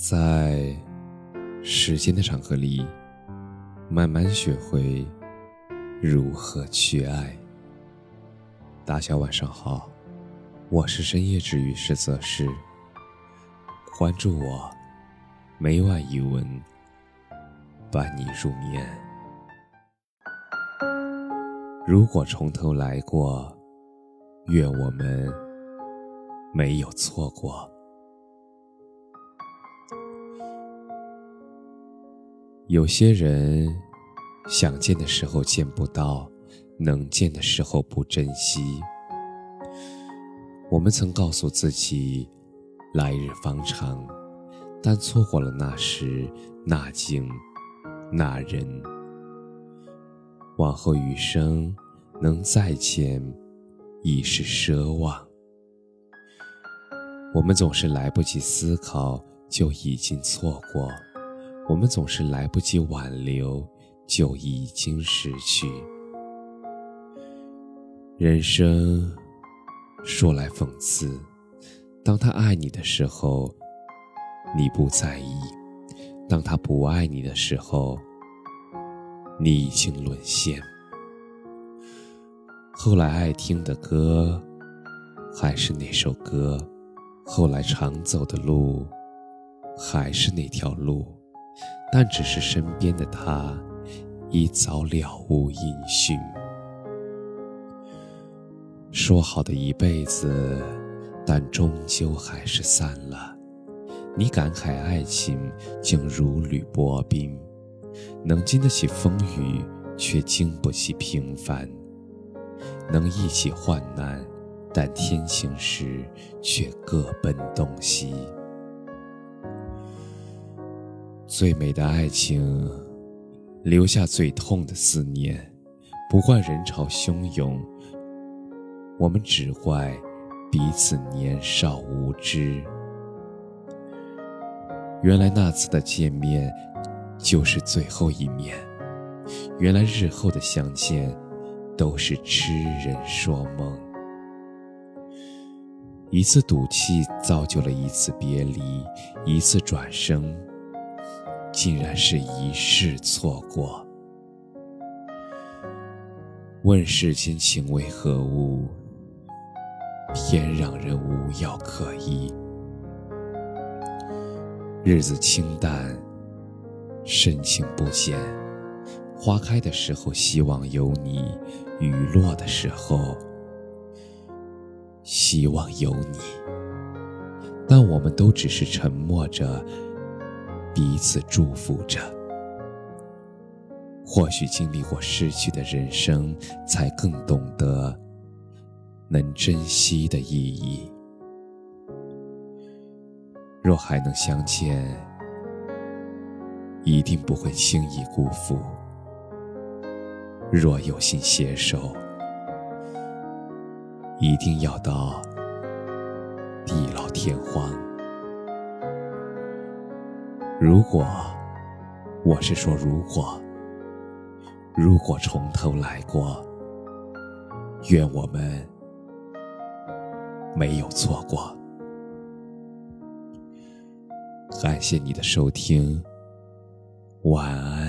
在时间的长河里，慢慢学会如何去爱。大家晚上好，我是深夜治愈师泽师。关注我，每晚一文伴你入眠。如果从头来过，愿我们没有错过。有些人想见的时候见不到，能见的时候不珍惜。我们曾告诉自己，来日方长，但错过了那时那景那人。往后余生能再见，已是奢望。我们总是来不及思考，就已经错过。我们总是来不及挽留，就已经失去。人生说来讽刺，当他爱你的时候，你不在意；当他不爱你的时候，你已经沦陷。后来爱听的歌还是那首歌，后来常走的路还是那条路。但只是身边的他，已早了无音讯。说好的一辈子，但终究还是散了。你感慨爱情竟如履薄冰，能经得起风雨，却经不起平凡；能一起患难，但天晴时却各奔东西。最美的爱情，留下最痛的思念。不怪人潮汹涌，我们只怪彼此年少无知。原来那次的见面，就是最后一面。原来日后的相见，都是痴人说梦。一次赌气，造就了一次别离；一次转生。竟然是一世错过。问世间情为何物，偏让人无药可医。日子清淡，深情不减。花开的时候希望有你，雨落的时候希望有你。但我们都只是沉默着。彼此祝福着。或许经历过失去的人生，才更懂得能珍惜的意义。若还能相见，一定不会轻易辜负。若有幸携手，一定要到地老天荒。如果，我是说如果，如果从头来过，愿我们没有错过。感谢你的收听，晚安。